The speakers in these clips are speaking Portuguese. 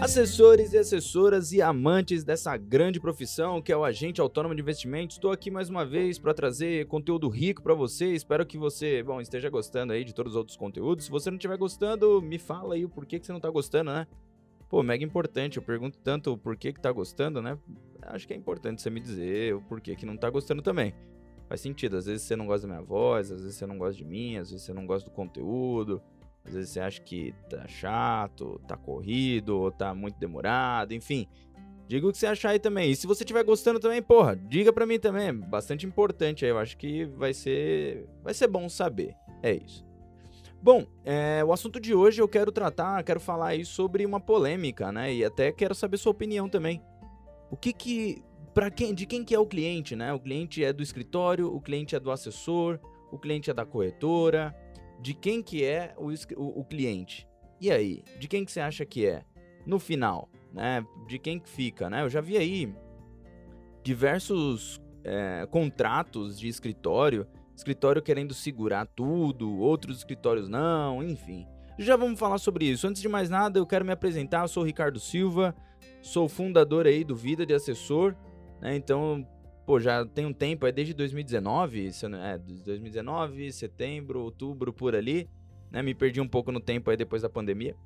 Assessores e assessoras e amantes dessa grande profissão que é o agente autônomo de investimentos, estou aqui mais uma vez para trazer conteúdo rico para você. Espero que você, bom, esteja gostando aí de todos os outros conteúdos. Se você não estiver gostando, me fala aí o porquê que você não está gostando, né? Pô, mega importante. Eu pergunto tanto o porquê que tá gostando, né? Acho que é importante você me dizer o porquê que não tá gostando também. Faz sentido. Às vezes você não gosta da minha voz, às vezes você não gosta de mim, às vezes você não gosta do conteúdo. Às vezes você acha que tá chato, tá corrido, tá muito demorado, enfim. Diga o que você achar aí também. E se você estiver gostando também, porra, diga pra mim também. É bastante importante aí. Eu acho que vai ser. Vai ser bom saber. É isso. Bom, é, o assunto de hoje eu quero tratar, quero falar aí sobre uma polêmica, né? E até quero saber sua opinião também. O que que. Pra quem, de quem que é o cliente, né? O cliente é do escritório, o cliente é do assessor, o cliente é da corretora, de quem que é o, o, o cliente. E aí, de quem que você acha que é? No final, né? De quem que fica, né? Eu já vi aí diversos é, contratos de escritório, escritório querendo segurar tudo, outros escritórios não, enfim. Já vamos falar sobre isso. Antes de mais nada, eu quero me apresentar. Eu sou o Ricardo Silva, sou fundador aí do Vida de Assessor, né? Então, pô, já tem um tempo, é desde 2019, é, 2019, setembro, outubro, por ali, né? Me perdi um pouco no tempo aí depois da pandemia.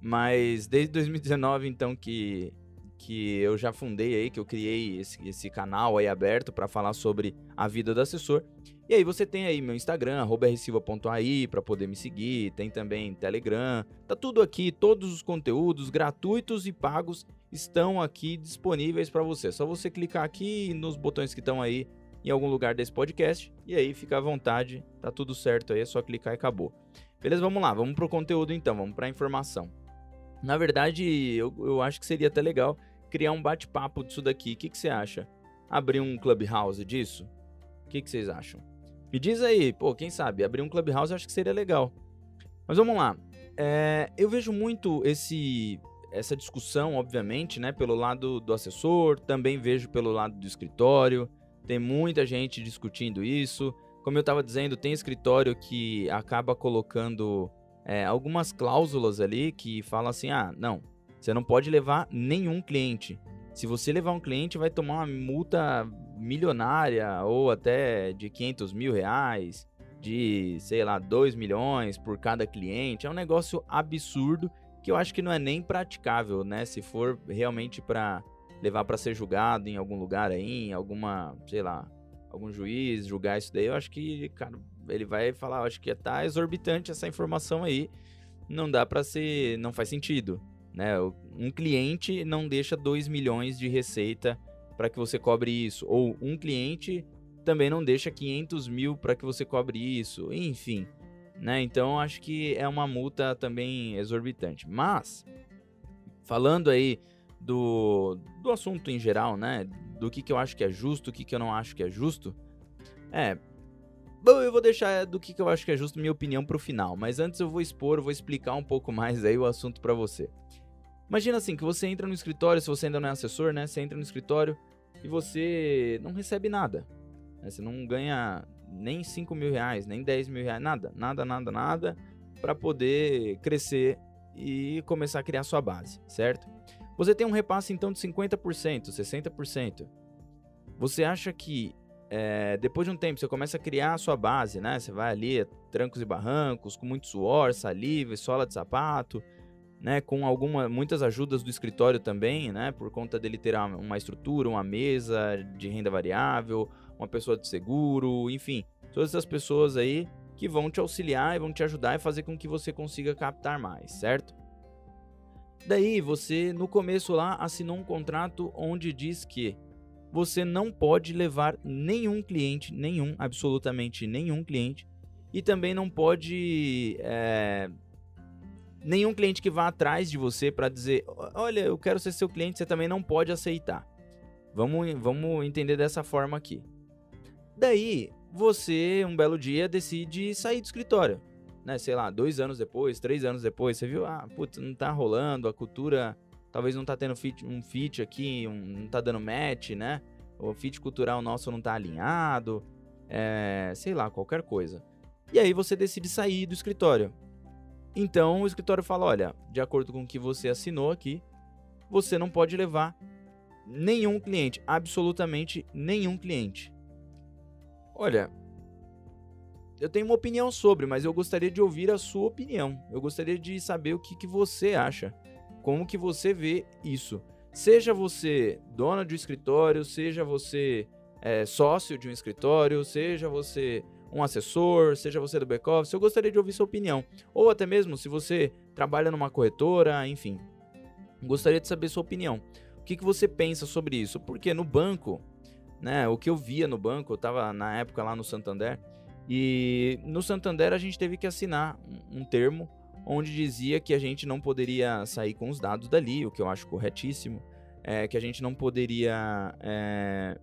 Mas desde 2019, então, que, que eu já fundei aí, que eu criei esse, esse canal aí aberto para falar sobre a vida do assessor. E aí você tem aí meu Instagram, rsilva.ai, para poder me seguir, tem também Telegram, tá tudo aqui, todos os conteúdos gratuitos e pagos estão aqui disponíveis para você. É só você clicar aqui nos botões que estão aí em algum lugar desse podcast e aí fica à vontade, tá tudo certo aí, é só clicar e acabou. Beleza? Vamos lá, vamos pro conteúdo então, vamos pra informação. Na verdade, eu, eu acho que seria até legal criar um bate-papo disso daqui. O que, que você acha? Abrir um clubhouse disso? O que, que vocês acham? Me diz aí, pô, quem sabe? Abrir um clubhouse acho que seria legal. Mas vamos lá. É, eu vejo muito esse essa discussão, obviamente, né, pelo lado do assessor, também vejo pelo lado do escritório. Tem muita gente discutindo isso. Como eu estava dizendo, tem escritório que acaba colocando é, algumas cláusulas ali que falam assim: ah, não, você não pode levar nenhum cliente. Se você levar um cliente, vai tomar uma multa milionária ou até de 500 mil reais, de sei lá, 2 milhões por cada cliente. É um negócio absurdo que eu acho que não é nem praticável, né? Se for realmente para levar para ser julgado em algum lugar aí, em alguma, sei lá, algum juiz julgar isso daí, eu acho que, cara, ele vai falar, acho que tá exorbitante essa informação aí. Não dá para ser, não faz sentido, né? Um cliente não deixa 2 milhões de receita para que você cobre isso, ou um cliente também não deixa 500 mil para que você cobre isso, enfim né? Então acho que é uma multa também exorbitante. Mas falando aí do, do assunto em geral, né? Do que, que eu acho que é justo, o que, que eu não acho que é justo. É. Bom, eu vou deixar do que, que eu acho que é justo minha opinião pro final. Mas antes eu vou expor, vou explicar um pouco mais aí o assunto para você. Imagina assim, que você entra no escritório, se você ainda não é assessor, né? Você entra no escritório e você não recebe nada. Né? Você não ganha nem 5 mil reais, nem 10 mil reais, nada, nada, nada, nada, para poder crescer e começar a criar sua base, certo? Você tem um repasse então de 50%, 60%. Você acha que é, depois de um tempo você começa a criar a sua base, né? Você vai ali, trancos e barrancos, com muito suor, saliva, sola de sapato, né? Com alguma, muitas ajudas do escritório também, né? Por conta dele ter uma estrutura, uma mesa de renda variável, uma pessoa de seguro, enfim, todas essas pessoas aí que vão te auxiliar e vão te ajudar e fazer com que você consiga captar mais, certo? Daí você no começo lá assinou um contrato onde diz que você não pode levar nenhum cliente, nenhum, absolutamente nenhum cliente, e também não pode é, nenhum cliente que vá atrás de você para dizer, olha, eu quero ser seu cliente, você também não pode aceitar. Vamos, vamos entender dessa forma aqui. Daí, você, um belo dia, decide sair do escritório. Né? Sei lá, dois anos depois, três anos depois, você viu, ah, putz, não tá rolando, a cultura talvez não tá tendo fit, um fit aqui, um, não tá dando match, né? O fit cultural nosso não tá alinhado, é, sei lá, qualquer coisa. E aí você decide sair do escritório. Então o escritório fala: olha, de acordo com o que você assinou aqui, você não pode levar nenhum cliente, absolutamente nenhum cliente. Olha, eu tenho uma opinião sobre, mas eu gostaria de ouvir a sua opinião. Eu gostaria de saber o que, que você acha, como que você vê isso. Seja você dona de um escritório, seja você é, sócio de um escritório, seja você um assessor, seja você do back-office, eu gostaria de ouvir sua opinião. Ou até mesmo se você trabalha numa corretora, enfim. Gostaria de saber sua opinião. O que, que você pensa sobre isso? Porque no banco, né, o que eu via no banco, eu estava na época lá no Santander, e no Santander a gente teve que assinar um termo onde dizia que a gente não poderia sair com os dados dali, o que eu acho corretíssimo, é, que a gente não poderia é,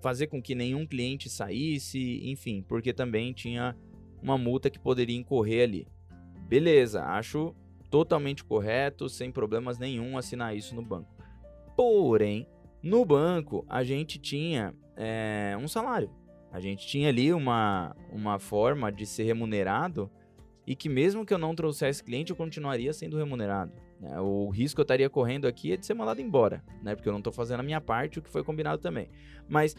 fazer com que nenhum cliente saísse, enfim, porque também tinha uma multa que poderia incorrer ali. Beleza, acho totalmente correto, sem problemas nenhum assinar isso no banco. Porém, no banco a gente tinha é, um salário. A gente tinha ali uma, uma forma de ser remunerado e que mesmo que eu não trouxesse cliente, eu continuaria sendo remunerado. Né? O risco que eu estaria correndo aqui é de ser mandado embora, né? Porque eu não estou fazendo a minha parte, o que foi combinado também. Mas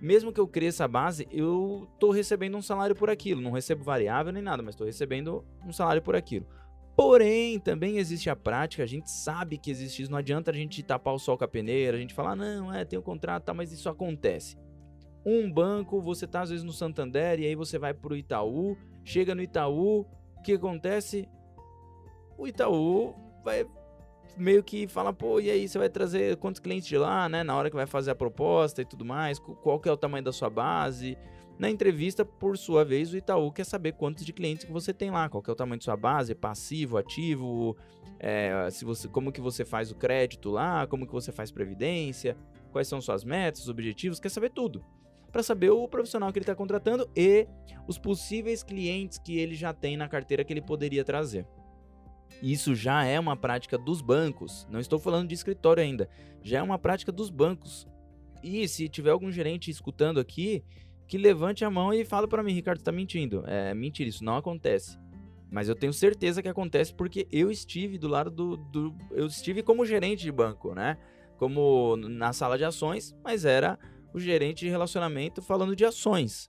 mesmo que eu cresça a base, eu estou recebendo um salário por aquilo. Não recebo variável nem nada, mas estou recebendo um salário por aquilo. Porém, também existe a prática, a gente sabe que existe isso. Não adianta a gente tapar o sol com a peneira, a gente falar, não, é, tem um contrato, tá, mas isso acontece. Um banco, você tá às vezes no Santander e aí você vai pro Itaú, chega no Itaú, o que acontece? O Itaú vai meio que fala, pô, e aí você vai trazer quantos clientes de lá, né? Na hora que vai fazer a proposta e tudo mais, qual que é o tamanho da sua base. Na entrevista, por sua vez, o Itaú quer saber quantos de clientes que você tem lá, qual é o tamanho da sua base, passivo, ativo, é, se você, como que você faz o crédito lá, como que você faz previdência, quais são suas metas, objetivos, quer saber tudo. Para saber o profissional que ele está contratando e os possíveis clientes que ele já tem na carteira que ele poderia trazer. Isso já é uma prática dos bancos. Não estou falando de escritório ainda. Já é uma prática dos bancos. E se tiver algum gerente escutando aqui, que levante a mão e fale para mim, Ricardo, está mentindo. É mentira, isso não acontece. Mas eu tenho certeza que acontece porque eu estive do lado do, do, Eu estive como gerente de banco, né? Como na sala de ações, mas era o gerente de relacionamento falando de ações.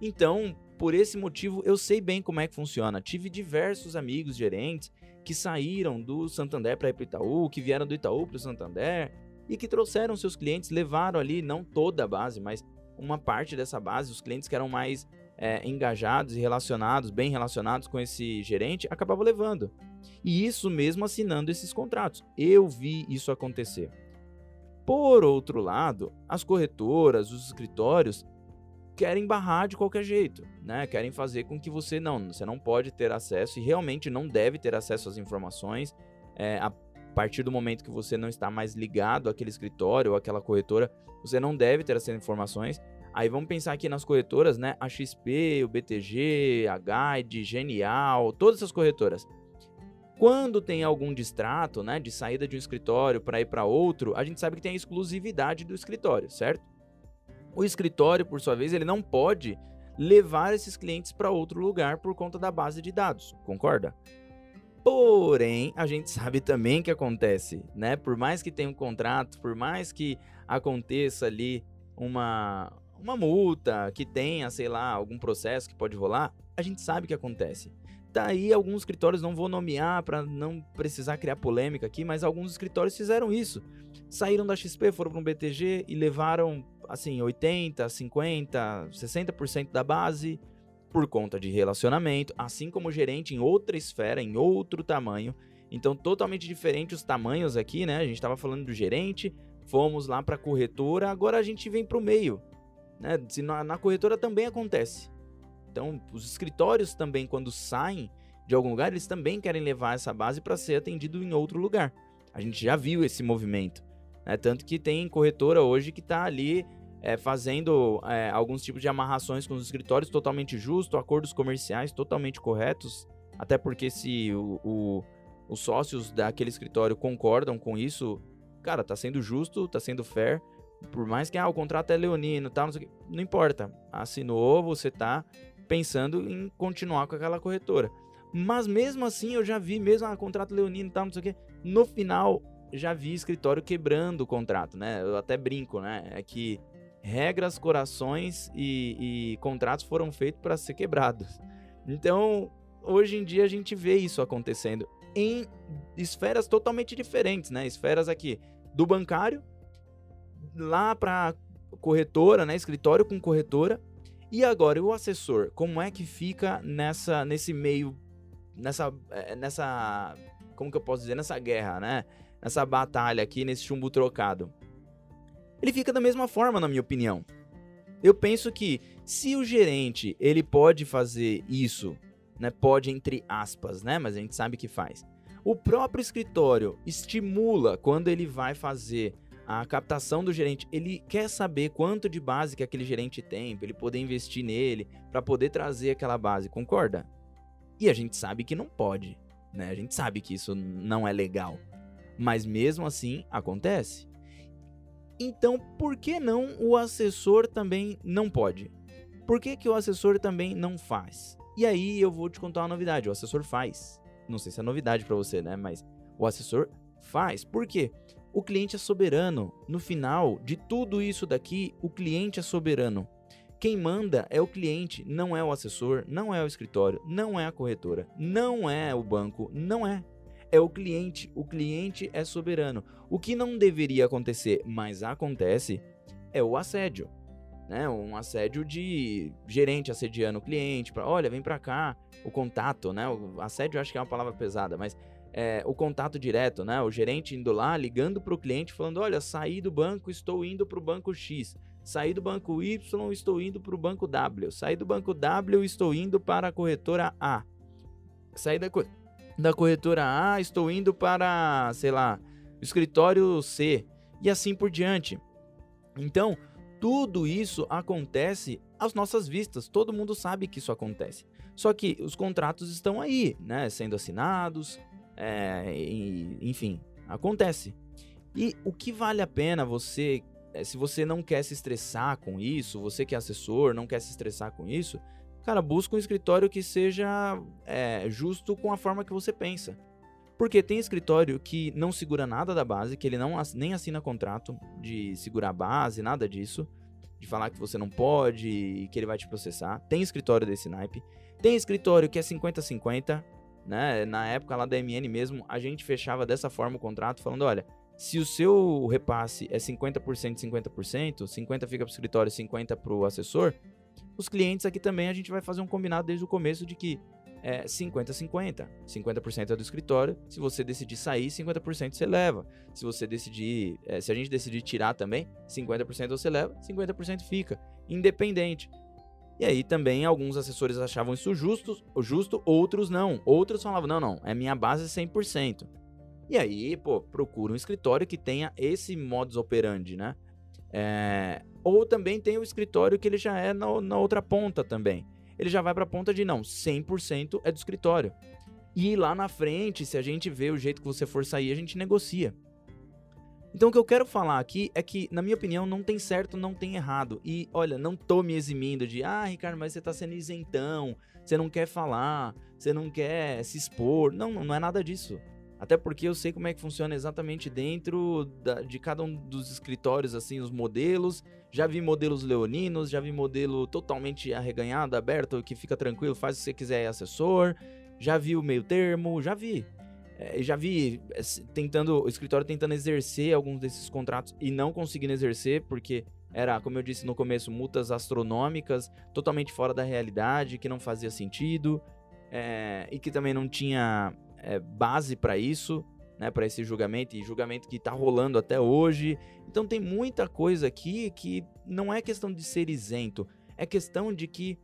Então, por esse motivo, eu sei bem como é que funciona. Tive diversos amigos gerentes que saíram do Santander para ir para Itaú, que vieram do Itaú para o Santander e que trouxeram seus clientes, levaram ali não toda a base, mas uma parte dessa base, os clientes que eram mais é, engajados e relacionados, bem relacionados com esse gerente, acabavam levando. E isso mesmo assinando esses contratos. Eu vi isso acontecer. Por outro lado, as corretoras, os escritórios querem barrar de qualquer jeito, né? Querem fazer com que você não, você não pode ter acesso e realmente não deve ter acesso às informações é, a partir do momento que você não está mais ligado àquele escritório ou àquela corretora, você não deve ter essas informações. Aí vamos pensar aqui nas corretoras, né? A XP, o BTG, a Guide, Genial, todas essas corretoras. Quando tem algum distrato, né, de saída de um escritório para ir para outro, a gente sabe que tem a exclusividade do escritório, certo? O escritório, por sua vez, ele não pode levar esses clientes para outro lugar por conta da base de dados, concorda? Porém, a gente sabe também que acontece, né? Por mais que tenha um contrato, por mais que aconteça ali uma, uma multa, que tenha, sei lá, algum processo que pode rolar, a gente sabe que acontece. Daí alguns escritórios não vou nomear para não precisar criar polêmica aqui, mas alguns escritórios fizeram isso. Saíram da XP, foram para um BTG e levaram assim 80, 50, 60% da base por conta de relacionamento, assim como gerente em outra esfera, em outro tamanho. Então totalmente diferente os tamanhos aqui, né? A gente estava falando do gerente, fomos lá para a corretora, agora a gente vem para o meio, né? Se na, na corretora também acontece. Então, os escritórios também, quando saem de algum lugar, eles também querem levar essa base para ser atendido em outro lugar. A gente já viu esse movimento. Né? Tanto que tem corretora hoje que está ali é, fazendo é, alguns tipos de amarrações com os escritórios totalmente justo, acordos comerciais totalmente corretos. Até porque se o, o, os sócios daquele escritório concordam com isso, cara, tá sendo justo, tá sendo fair. Por mais que ah, o contrato é leonino, tal, não, não importa. Assinou, você tá pensando em continuar com aquela corretora. Mas mesmo assim, eu já vi, mesmo ah, contrato leonino tal, não sei o quê, no final, já vi escritório quebrando o contrato, né? Eu até brinco, né? É que regras, corações e, e contratos foram feitos para ser quebrados. Então, hoje em dia a gente vê isso acontecendo em esferas totalmente diferentes, né? Esferas aqui do bancário lá para corretora, né? Escritório com corretora. E agora o assessor, como é que fica nessa nesse meio nessa eh, nessa como que eu posso dizer, nessa guerra, né? Nessa batalha aqui, nesse chumbo trocado. Ele fica da mesma forma, na minha opinião. Eu penso que se o gerente, ele pode fazer isso, né? Pode entre aspas, né? Mas a gente sabe que faz. O próprio escritório estimula quando ele vai fazer a captação do gerente, ele quer saber quanto de base que aquele gerente tem, para ele poder investir nele, para poder trazer aquela base, concorda? E a gente sabe que não pode, né? A gente sabe que isso não é legal. Mas mesmo assim acontece. Então, por que não o assessor também não pode? Por que, que o assessor também não faz? E aí eu vou te contar uma novidade, o assessor faz. Não sei se é novidade para você, né? Mas o assessor faz. Por quê? O cliente é soberano. No final de tudo isso daqui, o cliente é soberano. Quem manda é o cliente, não é o assessor, não é o escritório, não é a corretora, não é o banco, não é. É o cliente. O cliente é soberano. O que não deveria acontecer, mas acontece, é o assédio. Né? Um assédio de gerente assediando o cliente, para, olha, vem para cá, o contato, né? O assédio acho que é uma palavra pesada, mas é, o contato direto, né? O gerente indo lá, ligando para o cliente, falando: Olha, saí do banco, estou indo para o banco X. Saí do banco Y, estou indo para o banco W. Saí do banco W, estou indo para a corretora A. Saí da, co da corretora A, estou indo para, sei lá, o escritório C. E assim por diante. Então, tudo isso acontece às nossas vistas. Todo mundo sabe que isso acontece. Só que os contratos estão aí, né? Sendo assinados, é, e, enfim, acontece. E o que vale a pena você, é, se você não quer se estressar com isso, você que é assessor, não quer se estressar com isso, cara, busca um escritório que seja é, justo com a forma que você pensa. Porque tem escritório que não segura nada da base, que ele não nem assina contrato de segurar a base, nada disso, de falar que você não pode e que ele vai te processar. Tem escritório desse naipe. Tem escritório que é 50-50, né? Na época lá da MN mesmo, a gente fechava dessa forma o contrato, falando: olha, se o seu repasse é 50%, 50%, 50% fica para o escritório, 50% para o assessor, os clientes aqui também a gente vai fazer um combinado desde o começo de que é 50-50. 50% é do escritório. Se você decidir sair, 50% você leva. Se você decidir, é, se a gente decidir tirar também, 50% você leva, 50% fica. Independente. E aí também alguns assessores achavam isso justo, justo, outros não. Outros falavam, não, não, é minha base 100%. E aí, pô, procura um escritório que tenha esse modus operandi, né? É... Ou também tem o escritório que ele já é na, na outra ponta também. Ele já vai para a ponta de não, 100% é do escritório. E lá na frente, se a gente vê o jeito que você for sair, a gente negocia. Então o que eu quero falar aqui é que, na minha opinião, não tem certo, não tem errado. E olha, não tô me eximindo de, ah, Ricardo, mas você tá sendo isentão, você não quer falar, você não quer se expor. Não, não é nada disso. Até porque eu sei como é que funciona exatamente dentro da, de cada um dos escritórios, assim, os modelos. Já vi modelos leoninos, já vi modelo totalmente arreganhado, aberto, que fica tranquilo, faz o que você quiser, é assessor. Já vi o meio termo, já vi. É, já vi é, tentando, o escritório tentando exercer alguns desses contratos e não conseguindo exercer, porque era, como eu disse no começo, multas astronômicas, totalmente fora da realidade, que não fazia sentido, é, e que também não tinha é, base para isso, né, para esse julgamento, e julgamento que está rolando até hoje. Então tem muita coisa aqui que não é questão de ser isento, é questão de que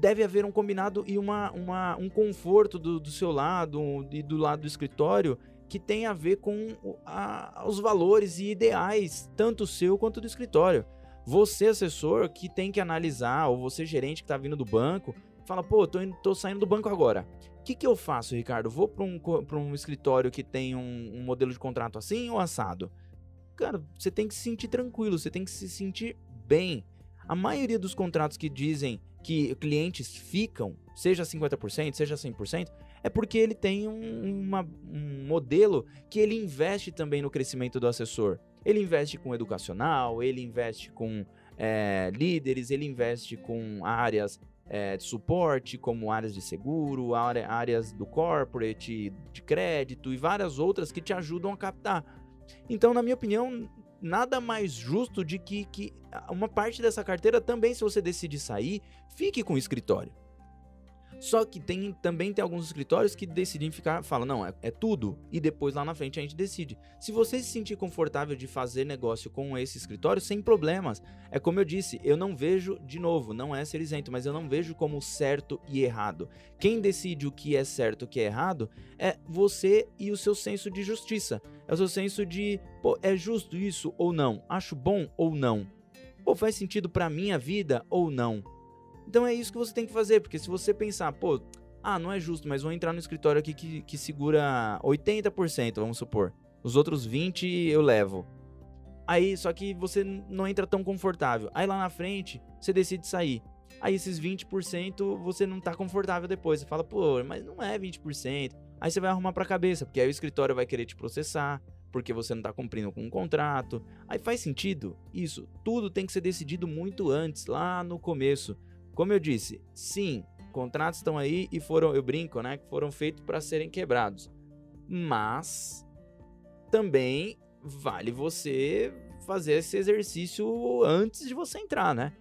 deve haver um combinado e uma, uma, um conforto do, do seu lado e do lado do escritório que tem a ver com a, os valores e ideais, tanto seu quanto do escritório. Você, assessor, que tem que analisar, ou você, gerente que está vindo do banco, fala, pô, tô, tô saindo do banco agora. Que, que eu faço, Ricardo? Vou para um, um escritório que tem um, um modelo de contrato assim ou assado? Cara, você tem que se sentir tranquilo, você tem que se sentir bem. A maioria dos contratos que dizem que clientes ficam, seja 50%, seja 100%, é porque ele tem um, uma, um modelo que ele investe também no crescimento do assessor. Ele investe com educacional, ele investe com é, líderes, ele investe com áreas é, de suporte, como áreas de seguro, áreas do corporate, de crédito e várias outras que te ajudam a captar. Então, na minha opinião, nada mais justo de que, que uma parte dessa carteira também, se você decidir sair, fique com o escritório. Só que tem, também tem alguns escritórios que decidem ficar, falam, não, é, é, tudo, e depois lá na frente a gente decide. Se você se sentir confortável de fazer negócio com esse escritório, sem problemas. É como eu disse, eu não vejo, de novo, não é ser isento, mas eu não vejo como certo e errado. Quem decide o que é certo e o que é errado é você e o seu senso de justiça. É o seu senso de, pô, é justo isso ou não? Acho bom ou não? Pô, faz sentido para minha vida ou não? Então é isso que você tem que fazer, porque se você pensar, pô, ah, não é justo, mas vou entrar no escritório aqui que, que segura 80%, vamos supor. Os outros 20% eu levo. Aí, só que você não entra tão confortável. Aí lá na frente, você decide sair. Aí esses 20% você não tá confortável depois. Você fala, pô, mas não é 20%. Aí você vai arrumar pra cabeça, porque aí o escritório vai querer te processar, porque você não tá cumprindo com um contrato. Aí faz sentido? Isso. Tudo tem que ser decidido muito antes, lá no começo. Como eu disse, sim, contratos estão aí e foram, eu brinco, né, que foram feitos para serem quebrados. Mas também vale você fazer esse exercício antes de você entrar, né?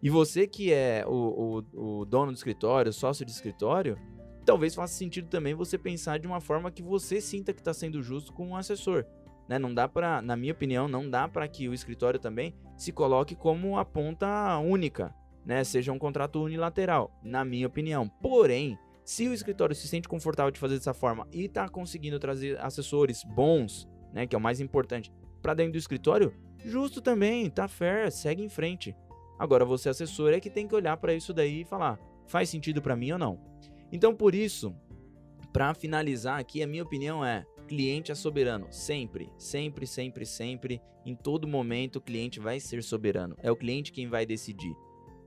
E você que é o, o, o dono do escritório, sócio de escritório, talvez faça sentido também você pensar de uma forma que você sinta que está sendo justo com o assessor. Né? Não dá para, na minha opinião, não dá para que o escritório também se coloque como a ponta única né, seja um contrato unilateral, na minha opinião. Porém, se o escritório se sente confortável de fazer dessa forma e está conseguindo trazer assessores bons, né, que é o mais importante, para dentro do escritório, justo também, tá fair, segue em frente. Agora você assessor é que tem que olhar para isso daí e falar, faz sentido para mim ou não. Então por isso, para finalizar aqui, a minha opinião é cliente é soberano, sempre, sempre, sempre, sempre, em todo momento o cliente vai ser soberano. É o cliente quem vai decidir.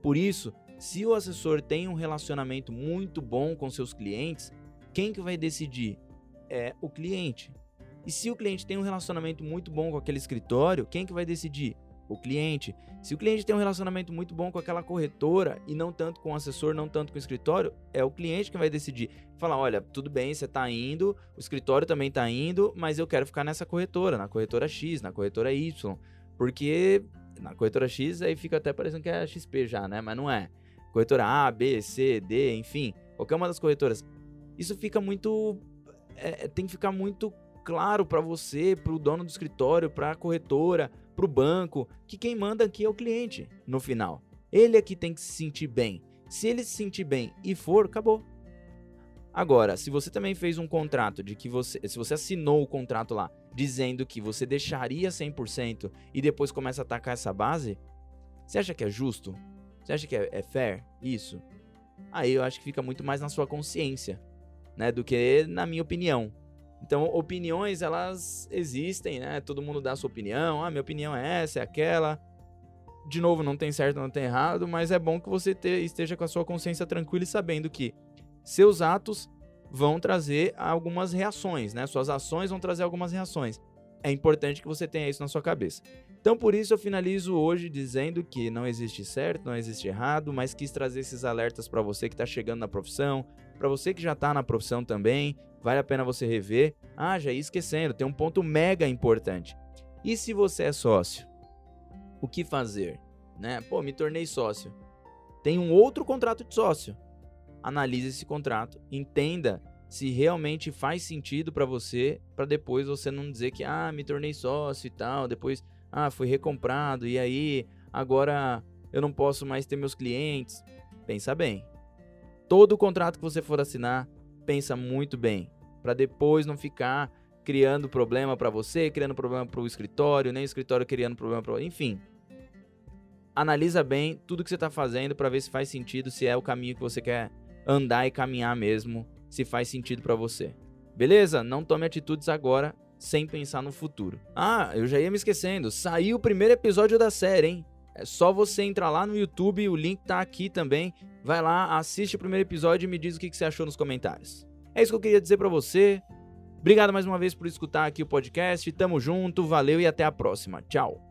Por isso, se o assessor tem um relacionamento muito bom com seus clientes, quem que vai decidir? É o cliente. E se o cliente tem um relacionamento muito bom com aquele escritório, quem que vai decidir? O cliente. Se o cliente tem um relacionamento muito bom com aquela corretora e não tanto com o assessor, não tanto com o escritório, é o cliente que vai decidir. Falar, olha, tudo bem, você está indo, o escritório também está indo, mas eu quero ficar nessa corretora, na corretora X, na corretora Y, porque na corretora X, aí fica até parecendo que é XP já, né? Mas não é. Corretora A, B, C, D, enfim, qualquer uma das corretoras. Isso fica muito. É, é tem que ficar muito claro para você, para o dono do escritório, para a corretora, para o banco, que quem manda aqui é o cliente no final. Ele é que tem que se sentir bem. Se ele se sentir bem e for, acabou. Agora, se você também fez um contrato de que você, se você assinou o contrato lá dizendo que você deixaria 100% e depois começa a atacar essa base, você acha que é justo? Você acha que é, é fair isso? Aí eu acho que fica muito mais na sua consciência, né, do que na minha opinião. Então, opiniões elas existem, né? Todo mundo dá a sua opinião. Ah, minha opinião é essa, é aquela. De novo, não tem certo, não tem errado, mas é bom que você te, esteja com a sua consciência tranquila e sabendo que seus atos vão trazer algumas reações, né? Suas ações vão trazer algumas reações. É importante que você tenha isso na sua cabeça. Então, por isso, eu finalizo hoje dizendo que não existe certo, não existe errado, mas quis trazer esses alertas para você que está chegando na profissão, para você que já está na profissão também. Vale a pena você rever. Ah, já ia esquecendo, tem um ponto mega importante. E se você é sócio? O que fazer? Né? Pô, me tornei sócio. Tem um outro contrato de sócio analise esse contrato, entenda se realmente faz sentido para você, para depois você não dizer que ah, me tornei sócio e tal, depois ah, fui recomprado e aí agora eu não posso mais ter meus clientes. Pensa bem. Todo contrato que você for assinar, pensa muito bem, para depois não ficar criando problema para você, criando problema para o escritório, nem o escritório criando problema para, enfim. Analisa bem tudo que você está fazendo para ver se faz sentido, se é o caminho que você quer andar e caminhar mesmo, se faz sentido para você. Beleza? Não tome atitudes agora sem pensar no futuro. Ah, eu já ia me esquecendo. Saiu o primeiro episódio da série, hein? É só você entrar lá no YouTube, o link tá aqui também. Vai lá, assiste o primeiro episódio e me diz o que você achou nos comentários. É isso que eu queria dizer para você. Obrigado mais uma vez por escutar aqui o podcast. Tamo junto, valeu e até a próxima. Tchau.